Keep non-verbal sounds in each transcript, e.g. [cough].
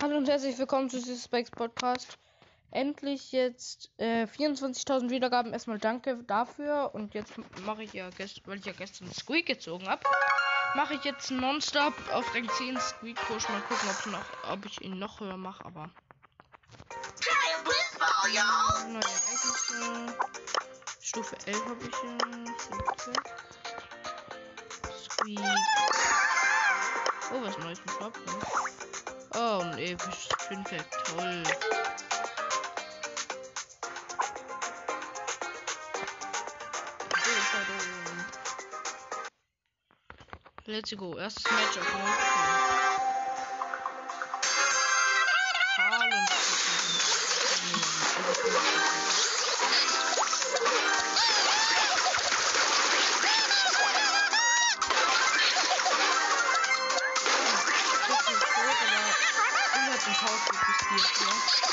Hallo und herzlich willkommen zu Spikes Podcast. Endlich jetzt äh, 24.000 Wiedergaben. Erstmal danke dafür. Und jetzt mache ich ja, weil ich ja gestern Squeak gezogen habe, mache ich jetzt nonstop auf Rang 10 Squeak Push. Mal gucken, ob, noch, ob ich ihn noch höher mache, aber. Neue Ereignisse. Stufe 11 habe ich ja. Squeak. Oh, was Neues im Shop. Ne? Oh, ein episches Twinpack. Toll. Let's go. Erstes Match auf Haaland. Haus fokussiert hier. Hey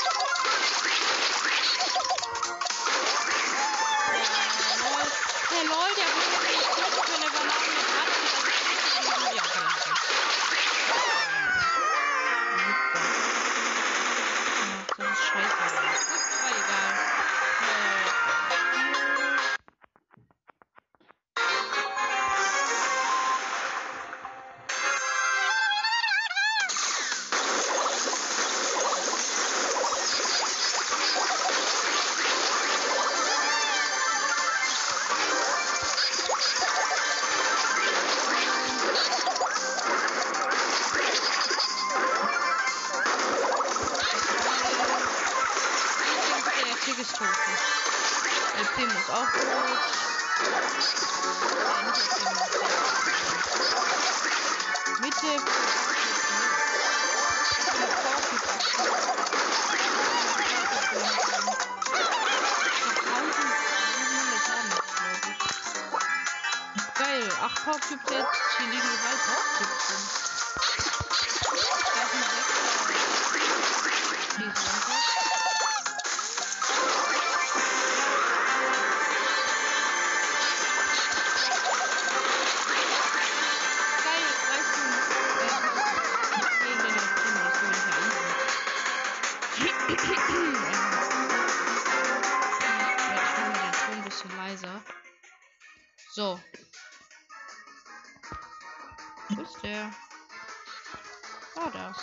Da.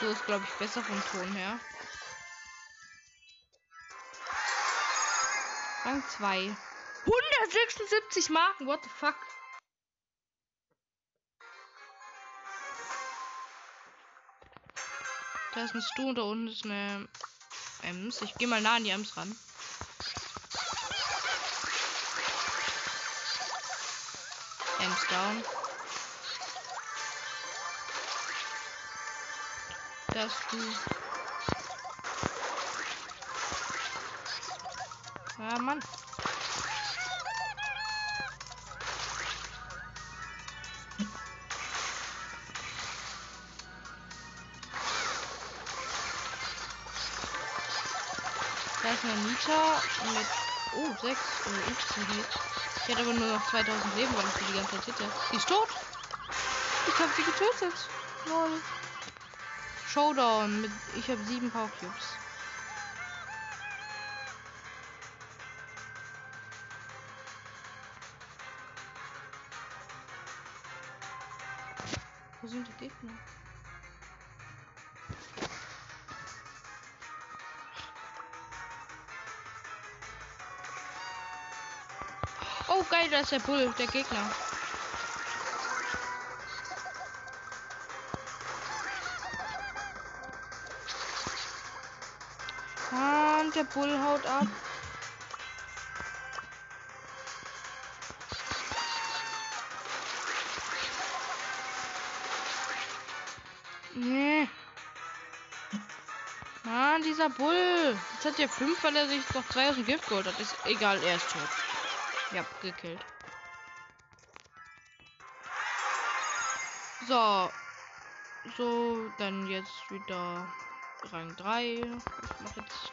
So ist, glaube ich, besser vom Ton her. Rang 2. 176 Marken, what the fuck? Da ist ein Stu und da unten ist eine Ems. Ich gehe mal nah an die Ems ran. Ems down. Da ist du. Ja, Mann. Da ist eine Nita mit. Oh, 6 oder 15 Hit. Ich hätte aber nur noch 2000 Leben, weil ich die ganze Zeit hitte. Sie ist tot. Ich habe sie getötet. Lol. Showdown mit. Ich habe 7 Power Cubes. Wo sind die Gegner? Oh, geil, da ist der Bull, der Gegner. Und der Bull haut ab. Nee. Mann, dieser Bull. Jetzt hat er 5, weil er sich noch 2 aus dem Gift geholt hat. Ist egal, er ist tot. Ja, gekillt. So. So, dann jetzt wieder Rang 3. Ich mach jetzt.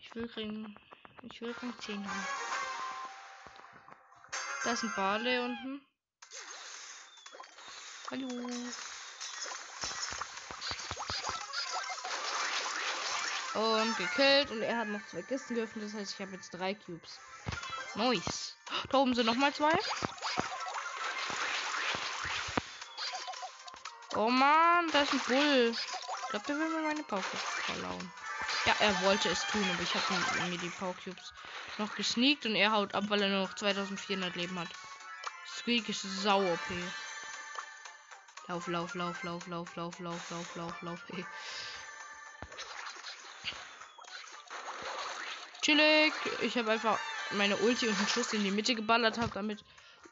Ich will Rang. Ich will Rang 10 haben. Da ist ein Barley unten. Hallo. Und gekillt. Und er hat noch zwei Kisten geöffnet. Das heißt, ich habe jetzt drei Cubes. Nice. Da oben sind noch mal zwei. Oh man, da ist ein Bull. Ich glaube, der will mir meine Powercubes verlauen. Ja, er wollte es tun, aber ich habe mir die Powercubes noch gesneakt und er haut ab, weil er nur noch 2400 Leben hat. Squeak ist sau OP. Lauf, lauf, lauf, lauf, lauf, lauf, lauf, lauf, lauf, lauf. Hey. Chillig. Ich habe einfach meine Ulti und einen Schuss in die Mitte geballert, habe damit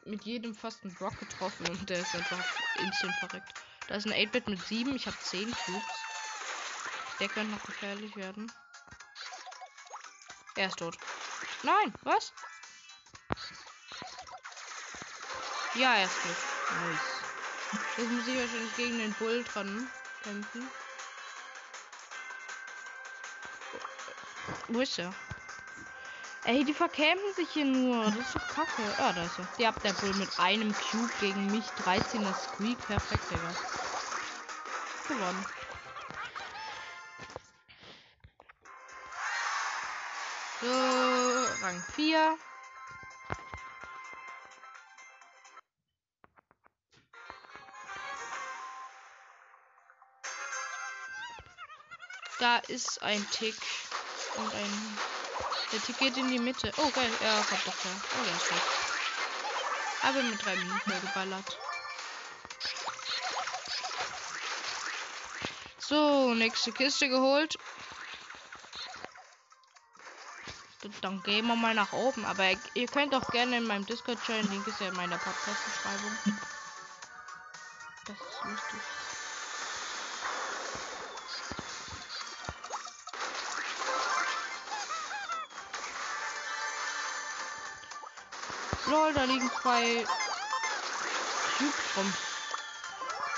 mit jedem fast einen Block getroffen und der ist einfach instant verreckt. Da ist ein 8-Bit mit 7, ich habe 10 Cubes. Der könnte noch gefährlich werden. Er ist tot. Nein, was? Ja, er ist tot. Nice. Jetzt muss ich wahrscheinlich gegen den Bull dran kämpfen. Wo ist er? Ey, die verkämpfen sich hier nur. Das ist doch kacke. Ah, da ist er. Die habt der Bull mit einem Cube gegen mich. 13er Squeak. Perfekt, Digga. Gewonnen. So, Rang 4. Da ist ein Tick und ein der Tick geht in die Mitte. Oh, geil. Ja, kommt doch her. Oh, der ist weg. Aber mit drei Minuten geballert. So, nächste Kiste geholt. Dann gehen wir mal nach oben. Aber ihr könnt auch gerne in meinem Discord joinen. Link ist ja in meiner Podcast-Beschreibung. Das ist lustig. Lol, da liegen zwei Cubes rum.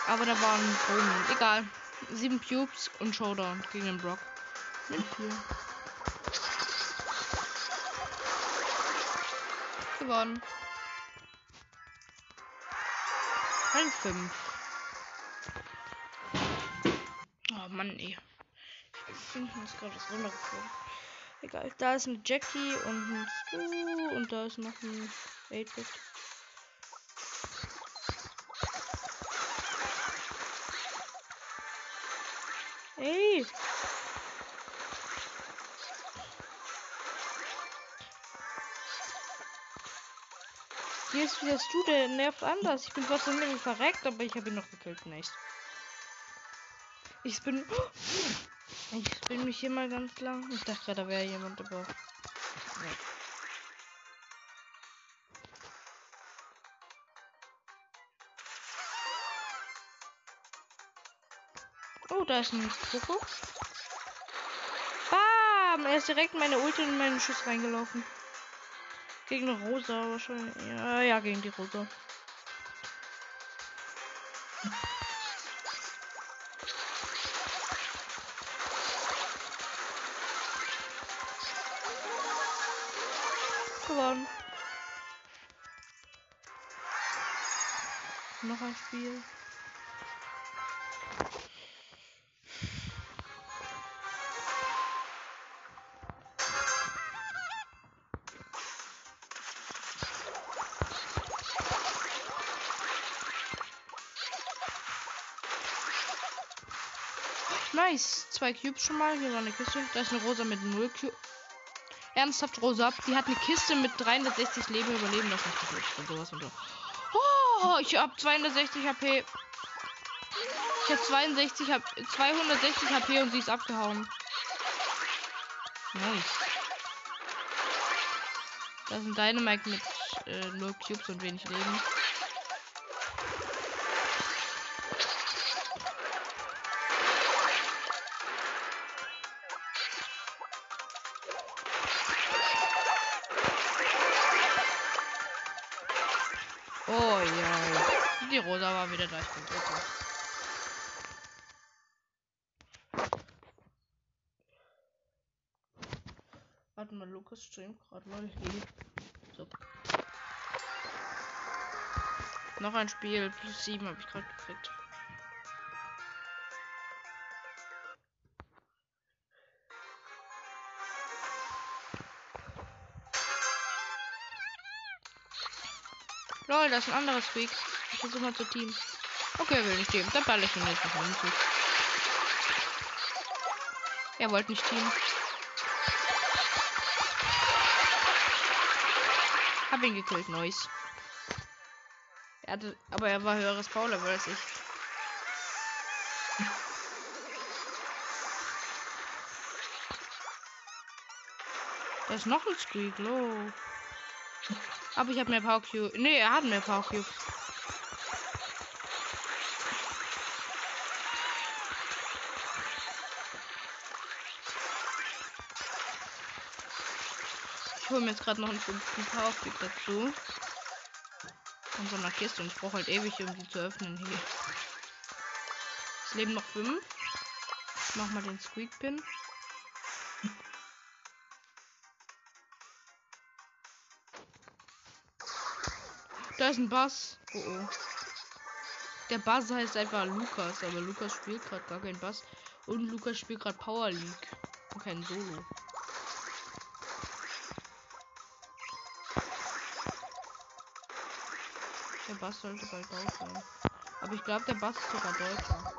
Aber da waren Boden. Egal. Sieben Cubes und Showdown gegen den Brock. Mit vier. Gewonnen. Ein fünf. Oh Mann, ey. Ich finde es gerade das runtergeflogen. Egal. Da ist ein Jackie und ein Stu und da ist noch ein 8-Bit. Hey! Hier ist wieder Stu, der nervt anders. Ich bin trotzdem irgendwie verreckt, aber ich habe ihn noch gekillt. Nice. Ich bin. Ich bin mich hier mal ganz lang. Ich dachte gerade, da wäre jemand, aber. Ja. Da ist ein Koko. Bam! Er ist direkt in meine Ulti und meinen Schuss reingelaufen. Gegen Rosa wahrscheinlich. Ja, ja, gegen die Rosa. Gewonnen. Noch ein Spiel. Zwei Cubes schon mal. Hier war eine Kiste. Da ist eine Rosa mit 0 Cube. Ernsthaft Rosa. Die hat eine Kiste mit 360 Leben überleben lassen. Und sowas und so. Oh, ich hab 260 HP. Ich hab 62 hab 260 HP und sie ist abgehauen. Nice. Da ein Dynamite mit äh, 0 Cubes und wenig Leben. Oh ja. Die Rosa war wieder da. Ich bin tot. Warte mal, Lukas streamt gerade mal. Hey. So. Noch ein Spiel. Plus 7 habe ich gerade gekriegt. Das ist ein anderes Squeak. Ich versuche mal zu Team. Okay, will nicht team. Dann balle ich ihn jetzt noch hinzu. Er wollte nicht team. Hab ihn gekillt, Neues. Er hatte, aber er war höheres Power-Level als ich. Da ist noch ein Squeak, low. Aber ich habe mehr Power Cube. Nee, er hat mehr Power Cube. Ich hole mir jetzt gerade noch einen fünften Power Cube dazu. Von so einer Kiste und ich brauche halt ewig, um die zu öffnen hier. Es leben noch fünf. Ich mach mal den Squeak Pin. Da ist ein Bass. Oh oh. Der Bass heißt einfach Lukas, aber Lukas spielt gerade gar keinen Bass. Und Lukas spielt gerade Power League. Und kein Solo. Der Bass sollte bald raus sein. Aber ich glaube, der Bass ist sogar deutscher.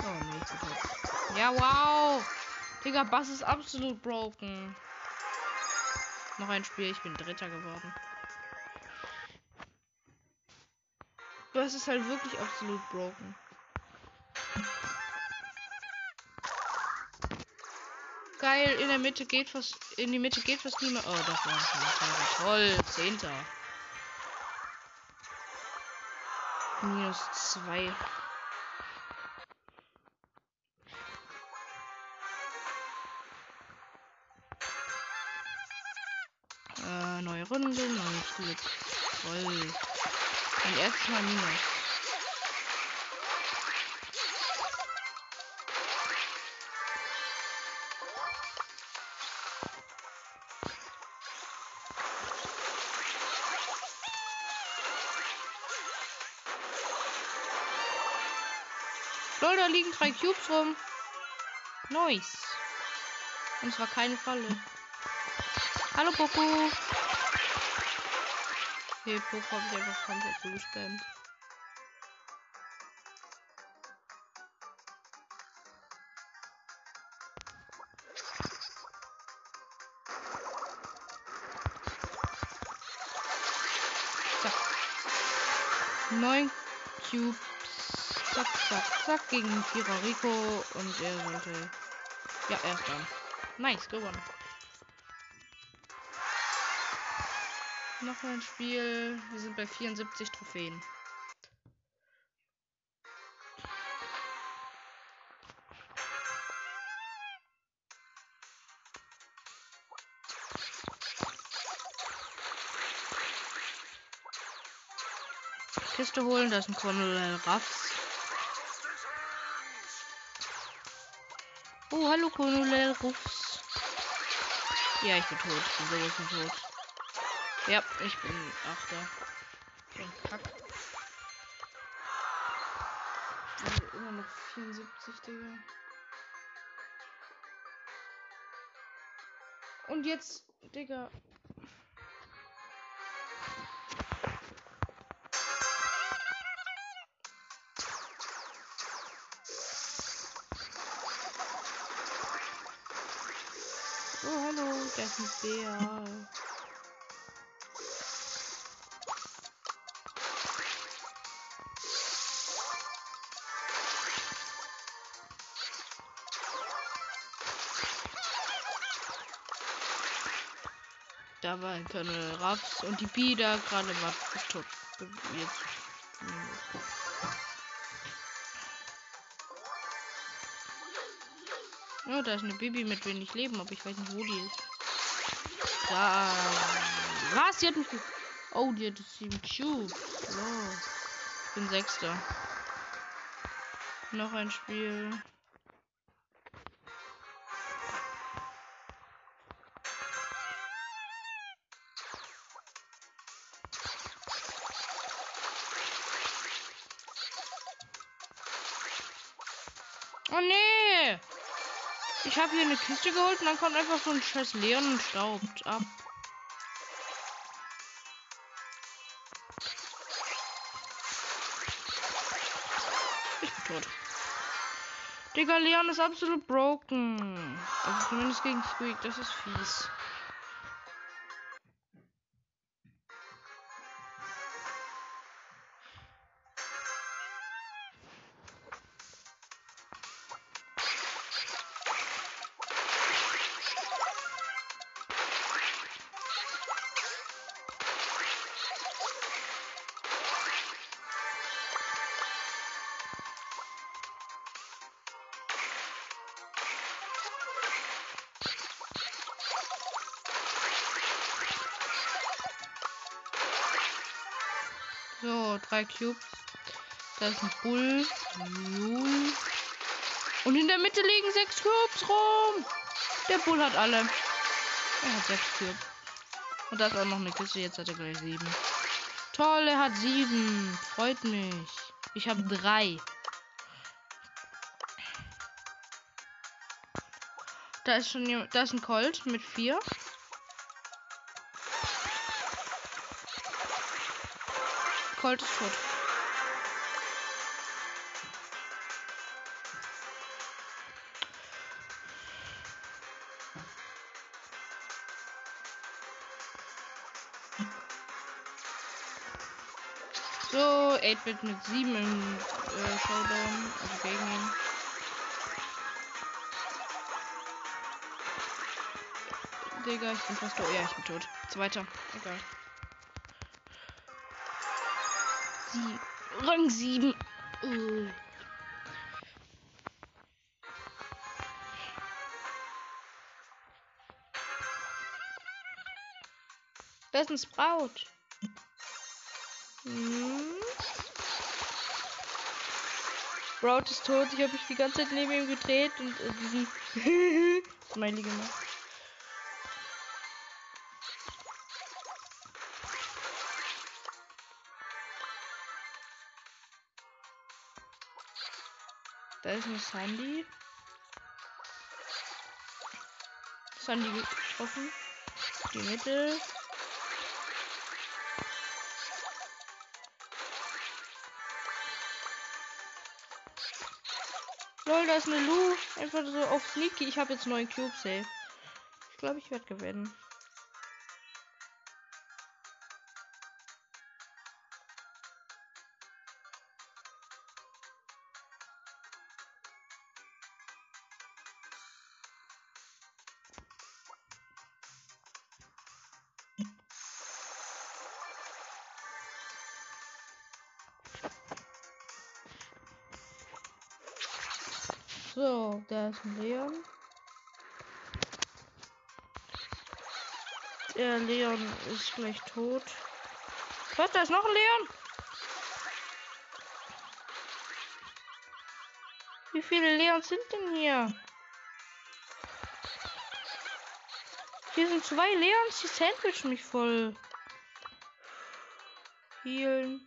Oh nee. Ja, wow! Digga, Bass ist absolut broken. Noch ein Spiel, ich bin Dritter geworden. Das ist halt wirklich absolut broken. Geil, in der Mitte geht fast. In die Mitte geht fast niemand. Oh, das war ein Toll, Zehnter. Minus zwei. Runde, neues Glück. Toll. Mein erstes Mal Minus. Lol, da liegen drei Cubes rum. Nice. Und es war keine Falle. Hallo Poco. Okay, Poco habe ich einfach komplett zugespammt. Zack. Neun Cubes. Zack, zack, zack. Gegen Vierer Rico. Und er sollte. Ja, er ist dran. Nice, gewonnen. Noch ein Spiel. Wir sind bei 74 Trophäen. Kiste holen, da ist ein Colonel Raffs. Oh, hallo Colonel Ruffs. Ja, ich bin tot. Ich bin sowas tot. Ja, ich bin Achter. Ein Kack. Also immer noch 74, Digga. Und jetzt, Digga. Oh, hallo, das ist ein Bär. Da war ein Colonel Raps und die Bi da gerade war tot. Jetzt. Oh, da ist eine Baby mit wenig Leben, aber ich weiß nicht, wo die ist. Da. Was? Die hat mich. Oh, die hat sieben Cubes. Oh. Ich bin Sechster. Noch ein Spiel. Ich habe hier eine Kiste geholt und dann kommt einfach so ein scheiß Leon und staubt ab. Ich bin tot. Digga, Leon ist absolut broken. Also zumindest gegen Squeak, das ist fies. So, drei Cubes. Da ist ein Bull. Und in der Mitte liegen sechs Cubes rum. Der Bull hat alle. Er hat sechs Cubes. Und da ist auch noch eine Kiste. Jetzt hat er gleich sieben. Toll, er hat sieben. Freut mich. Ich habe drei. Da ist schon. Da ist ein Colt mit vier. Colt ist tot. So, 8-Bit mit 7 im äh, Showdown, also gegen ihn. Digga, ich bin fast tot. Ja, ich bin tot. Zweiter. Egal. Sie Rang 7. Uh. Das ist ein Sprout. Hm. Sprout ist tot. Ich habe mich die ganze Zeit neben ihm gedreht und äh, diesen [laughs] Smiley gemacht. Da ist eine Sandy. Sandy getroffen. Die Mitte. Lol, da ist eine Lu. Einfach so auf Sneaky. Ich habe jetzt neun Cubes, ey. Ich glaube, ich werde gewinnen. So, da ist ein Leon. Der Leon ist gleich tot. Was, da ist noch ein Leon? Wie viele Leons sind denn hier? Hier sind zwei Leons, die sandwichen mich voll. Healen.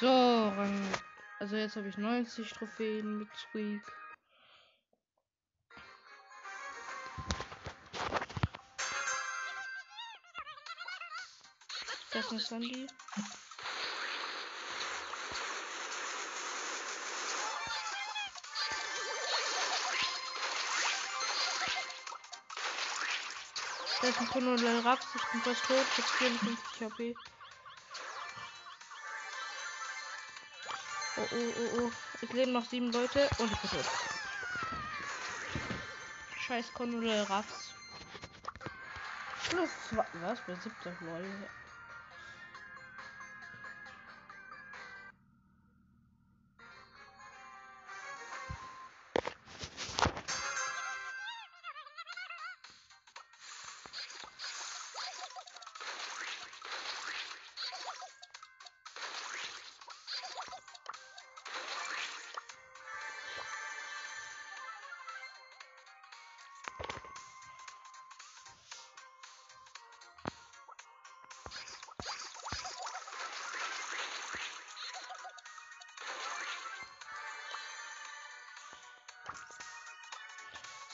So. Also jetzt habe ich 90 Trophäen mit Squeak. Das ist eine Sandy. Das ist ein Konolel Raps, ich bin fast tot, hab 54 HP. Oh, oh, oh, oh. Es leben noch sieben Leute und ich bin tot. Scheiß Konole Raffs. Zwei. Was? Bei siebter lol.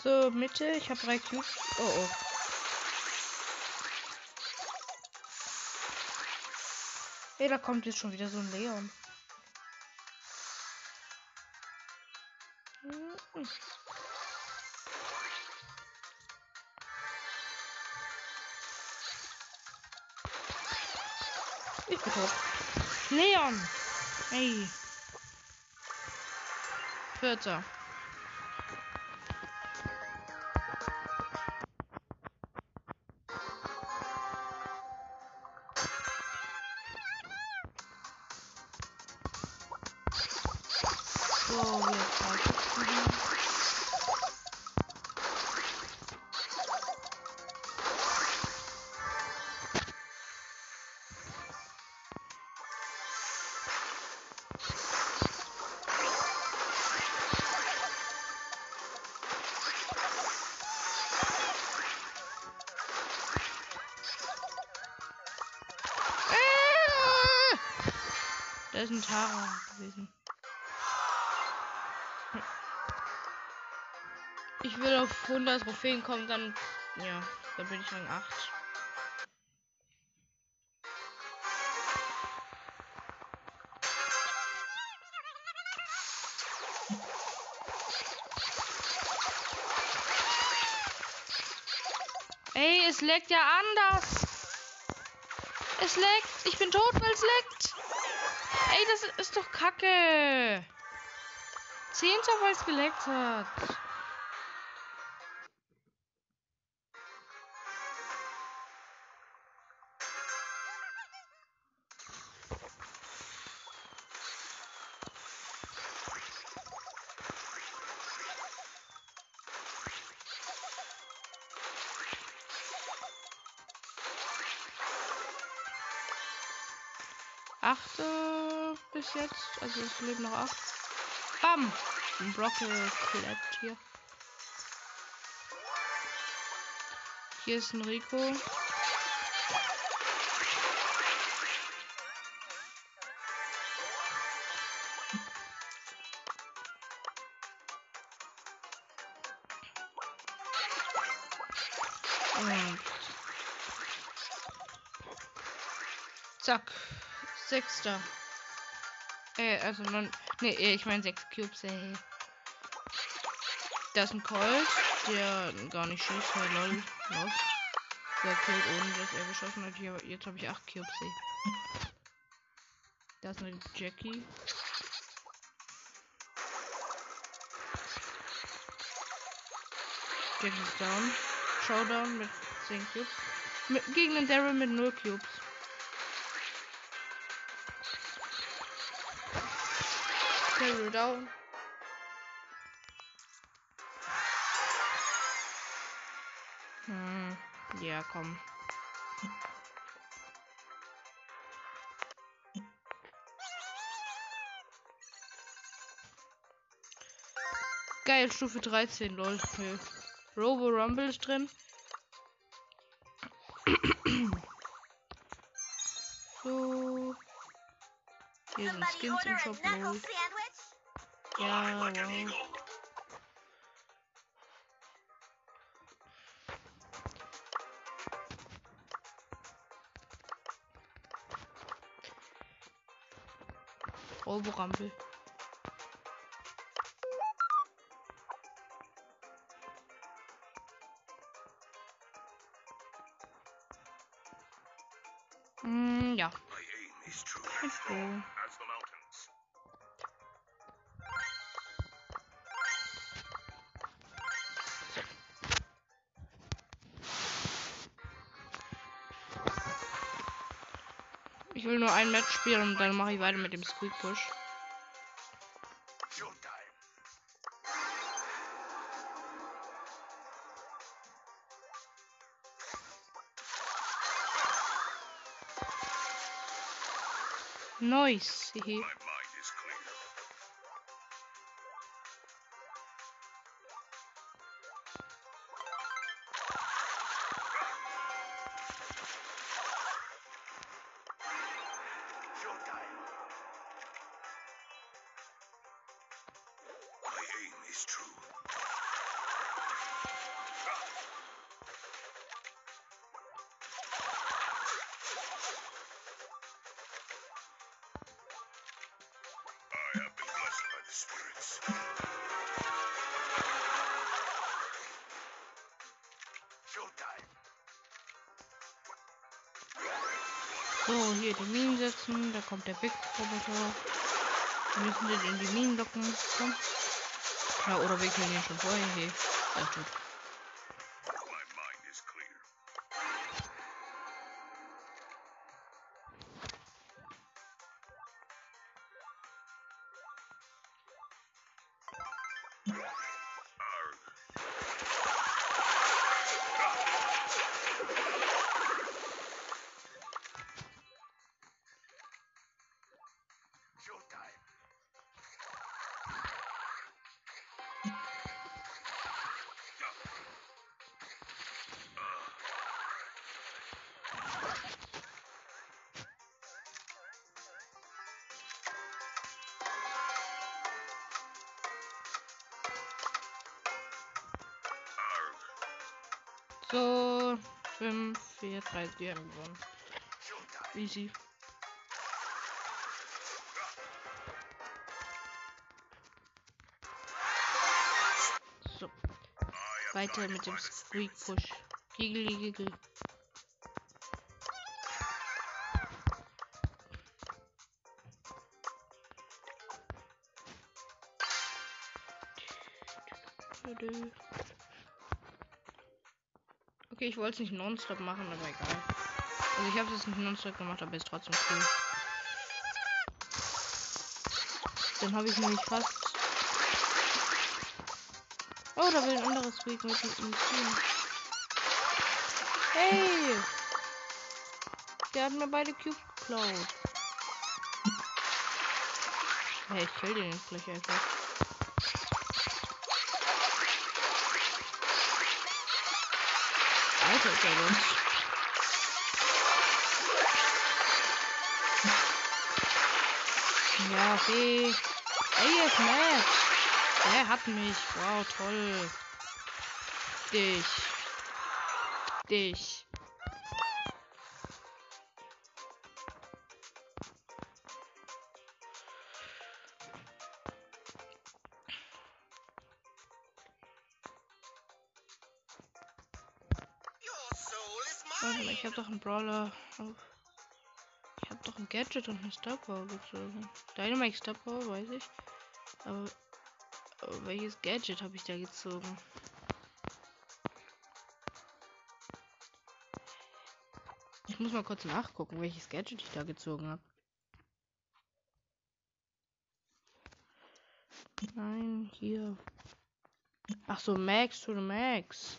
So, Mitte. Ich habe drei Cubes. Oh, oh. Ey, da kommt jetzt schon wieder so ein Leon. Ich bin tot. Leon! Hey. Vierter. So, jetzt halt. Äh! Da ist ein 100 Trophäen kommen, dann. Ja, dann bin ich Rang 8. Ey, es leckt ja anders. Es leckt. Ich bin tot, weil es leckt. Ey, das ist doch kacke. Zehnter, weil es geleckt hat. Achte bis jetzt. Also es leben noch acht. Bam! Ein Block geklappt hier. Hier ist ein Rico. Und zack. Sechster. Äh, also non. Nee, ich meine sechs Cubes, ey. Da ist ein Colt, der gar nicht schießt, hey, lol. Lost. Der killt ohne dass er geschossen hat. Hier, jetzt habe ich acht Cubes, ey. Da ist eine Jackie. Jackie ist down. Showdown mit 10 Cubes. Mit, gegen den Daryl mit 0 Cubes. Daryl down. Hm, ja, komm. Geil, Stufe 13, lol. Okay. Robo Rumble ist drin. so. Hier sind Skins im Shop, lol. Ja, wow. Robo Rumble. Mm, ja. Ich will nur ein Match spielen und dann mache ich weiter mit dem Squeak Push. Nice. Kommt der Big Roboter. Wir müssen den in die Minen locken. Komm. Ja, oder wir können ihn schon vorher. Hey, das tut. Die haben gewonnen. Easy. So. Weiter mit dem Squeak Push. Giggle, giggle. Okay, ich wollte es nicht nonstop machen, aber egal. Also ich habe es nicht nonstop gemacht, aber ist trotzdem cool. Dann habe ich nämlich fast. Oh, da will ein anderes Weg mit dem Team. Hey! Der hat mir beide Cube geklaut. Hey, ich kill den jetzt gleich einfach. Los. Ja, okay. Ey, ist nett. Der hat mich. Wow, toll. Dich. Dich. Brawler. Ich habe doch ein Gadget und eine Star Power gezogen. Dynamite Star Power, weiß ich. Aber, aber welches Gadget habe ich da gezogen? Ich muss mal kurz nachgucken, welches Gadget ich da gezogen habe. Nein, hier. Ach so, Max to the Max.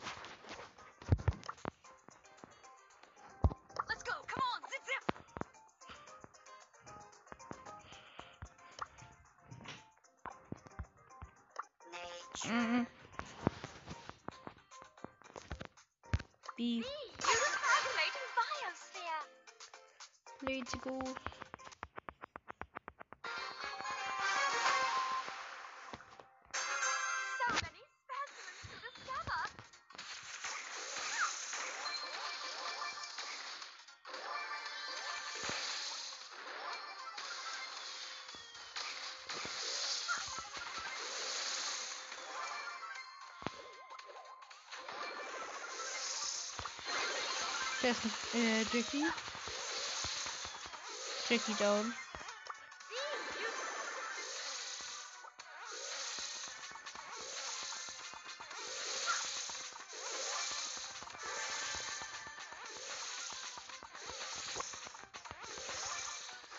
Ist nicht, äh, Jackie. Jackie down.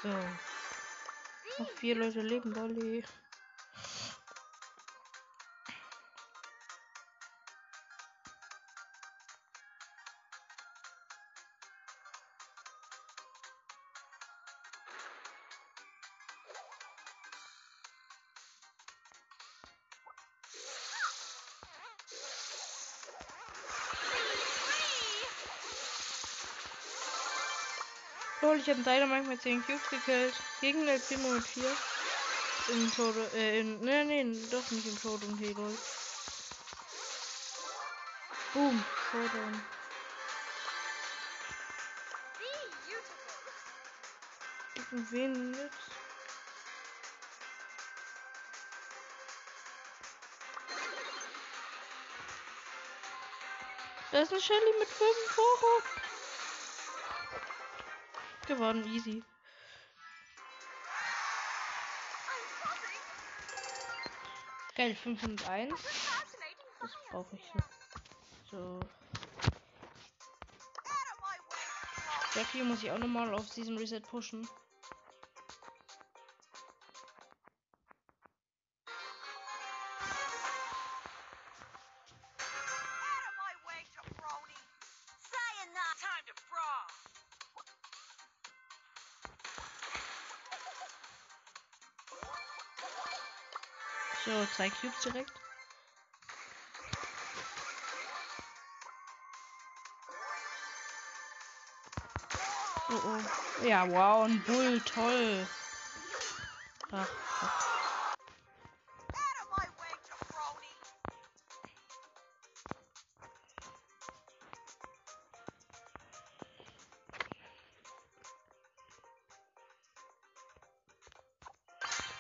So. Noch vier Leute leben, Dolly. Lol, ich habe Dynamite mit 10 Cubes gekillt. Gegen El Primo mit 4. Im Showdown, äh, in, nee, nee, doch nicht im Showdown, hey, lol. Boom, Showdown. Gegen wen jetzt? Da ist eine Shelly mit 5 Euro. Gewonnen, easy. Geil, 501. Fascinating Das brauche ich so. So. Jackie muss ich auch nochmal auf Season Reset pushen. Zwei Cubes direkt. Oh oh. Ja, wow, ein Bull, toll. Ach, ach.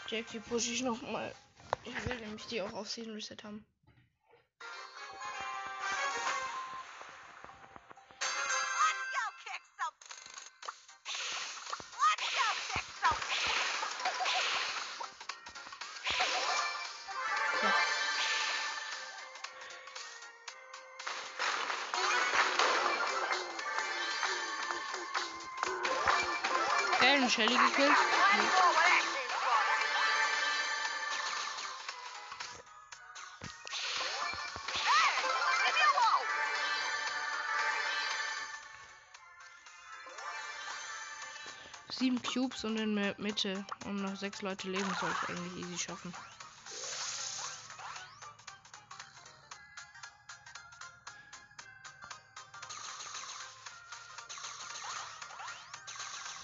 Jackie push ich nochmal. Ich will nämlich die auch auf Season Reset haben. Let's go kick Sieben Cubes und in der Mitte. Und noch sechs Leute leben soll ich eigentlich easy schaffen.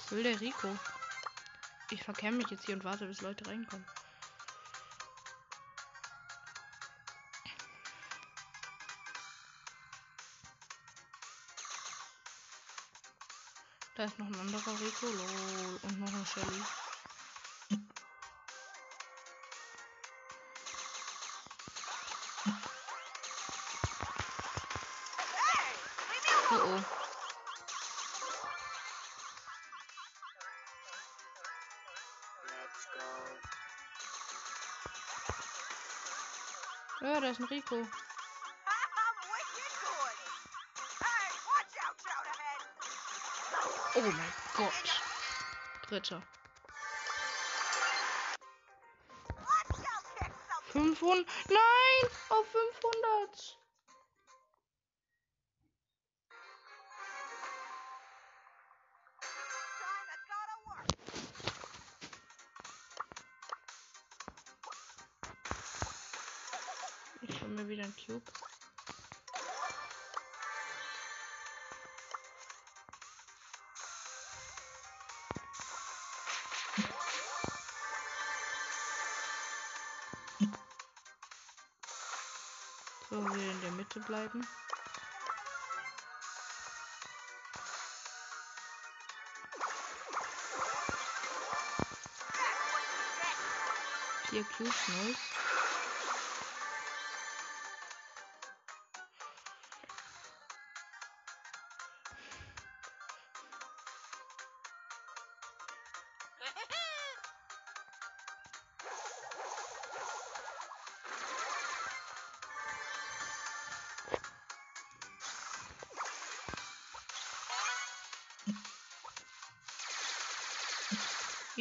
Was will der Rico? Ich verkehre mich jetzt hier und warte, bis Leute reinkommen. Da ist noch ein anderer Rico. Lol. Und noch eine Shelly. Oh oh. Ja, da ist ein Rico. Oh mein Gott. Dritter. Let's go kick some. 500. Nein! Auf 500. Time to go to work. Ich hol mir wieder ein Cube. Bleiben. Vier Cubes, nice.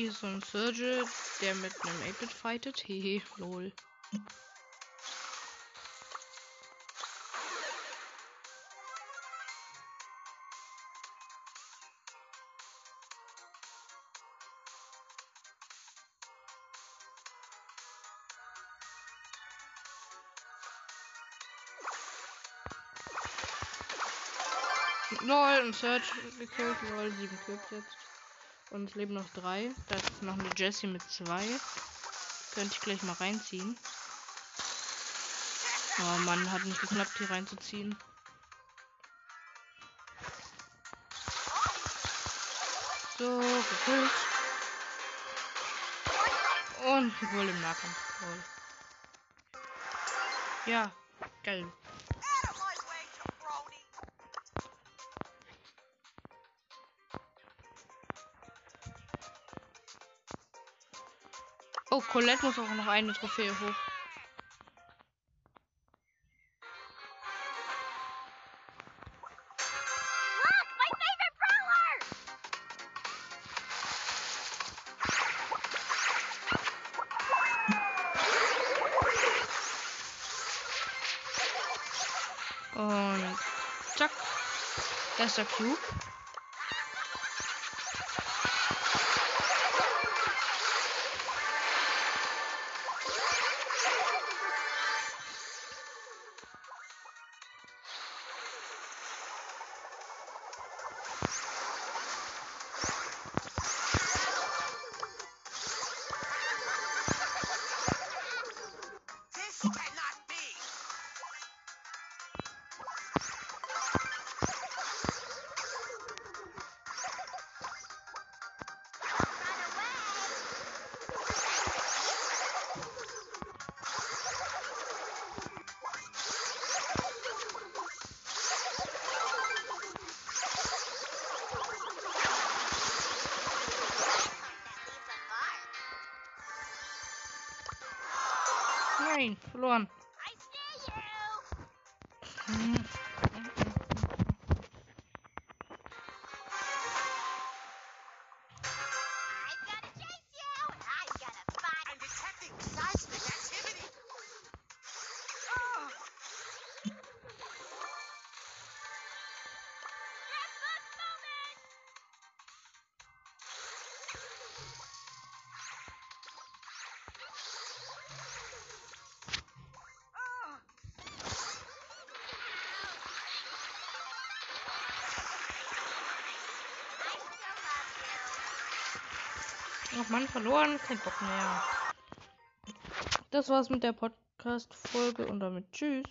Hier ist so ein Surge, der mit einem 8-Bit fightet. Hehe, [laughs] lol. Lol, ein Search gekillt, lol, 7 Kills jetzt. Und es leben noch drei. Da ist noch eine Jessie mit zwei. Könnte ich gleich mal reinziehen. Oh Mann, hat nicht geklappt, hier reinzuziehen. So, gekillt. Und wohl im Nahkampf. Ja, geil. Oh, Colette muss auch noch eine Trophäe hoch. Und zack. Erster Cube. Nein, verloren. Ach Mann, verloren. Kein Bock mehr. Das war's mit der Podcast-Folge und damit tschüss.